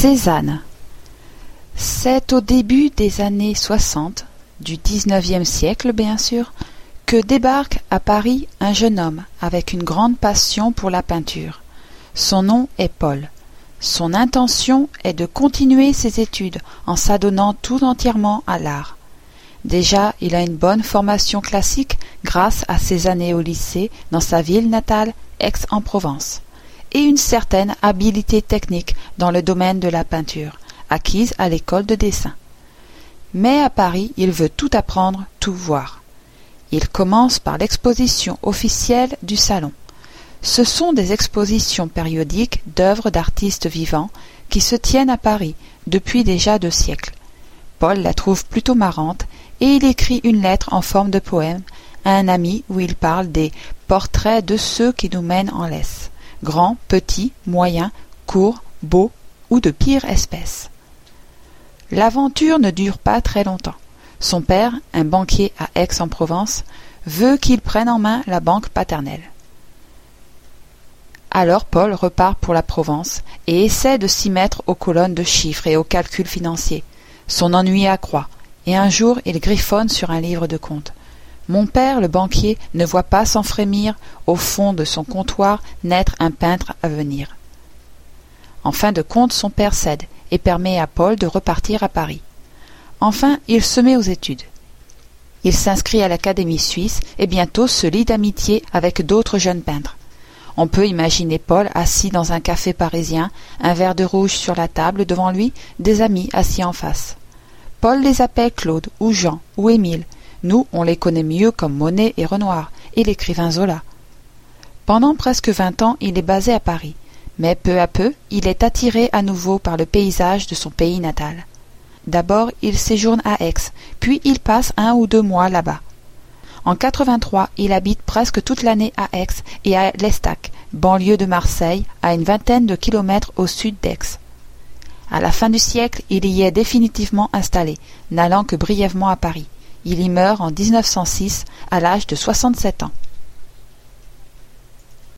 Cézanne C'est au début des années soixante, du dix-neuvième siècle bien sûr, que débarque à Paris un jeune homme avec une grande passion pour la peinture. Son nom est Paul. Son intention est de continuer ses études en s'adonnant tout entièrement à l'art. Déjà, il a une bonne formation classique grâce à ses années au lycée dans sa ville natale, Aix-en-Provence et une certaine habileté technique dans le domaine de la peinture, acquise à l'école de dessin. Mais à Paris, il veut tout apprendre, tout voir. Il commence par l'exposition officielle du salon. Ce sont des expositions périodiques d'œuvres d'artistes vivants qui se tiennent à Paris depuis déjà deux siècles. Paul la trouve plutôt marrante et il écrit une lettre en forme de poème à un ami où il parle des portraits de ceux qui nous mènent en laisse grands, petits, moyens, courts, beaux ou de pire espèce. L'aventure ne dure pas très longtemps. Son père, un banquier à Aix-en-Provence, veut qu'il prenne en main la banque paternelle. Alors Paul repart pour la Provence et essaie de s'y mettre aux colonnes de chiffres et aux calculs financiers. Son ennui accroît, et un jour il griffonne sur un livre de comptes. Mon père, le banquier, ne voit pas sans frémir, au fond de son comptoir, naître un peintre à venir. En fin de compte, son père cède et permet à Paul de repartir à Paris. Enfin, il se met aux études. Il s'inscrit à l'Académie suisse et bientôt se lie d'amitié avec d'autres jeunes peintres. On peut imaginer Paul assis dans un café parisien, un verre de rouge sur la table devant lui, des amis assis en face. Paul les appelle Claude ou Jean ou Émile, nous, on les connaît mieux comme Monet et Renoir, et l'écrivain Zola. Pendant presque vingt ans, il est basé à Paris, mais peu à peu, il est attiré à nouveau par le paysage de son pays natal. D'abord, il séjourne à Aix, puis il passe un ou deux mois là-bas. En 83, il habite presque toute l'année à Aix et à l'Estac, banlieue de Marseille, à une vingtaine de kilomètres au sud d'Aix. À la fin du siècle, il y est définitivement installé, n'allant que brièvement à Paris. Il y meurt en 1906 à l'âge de 67 ans.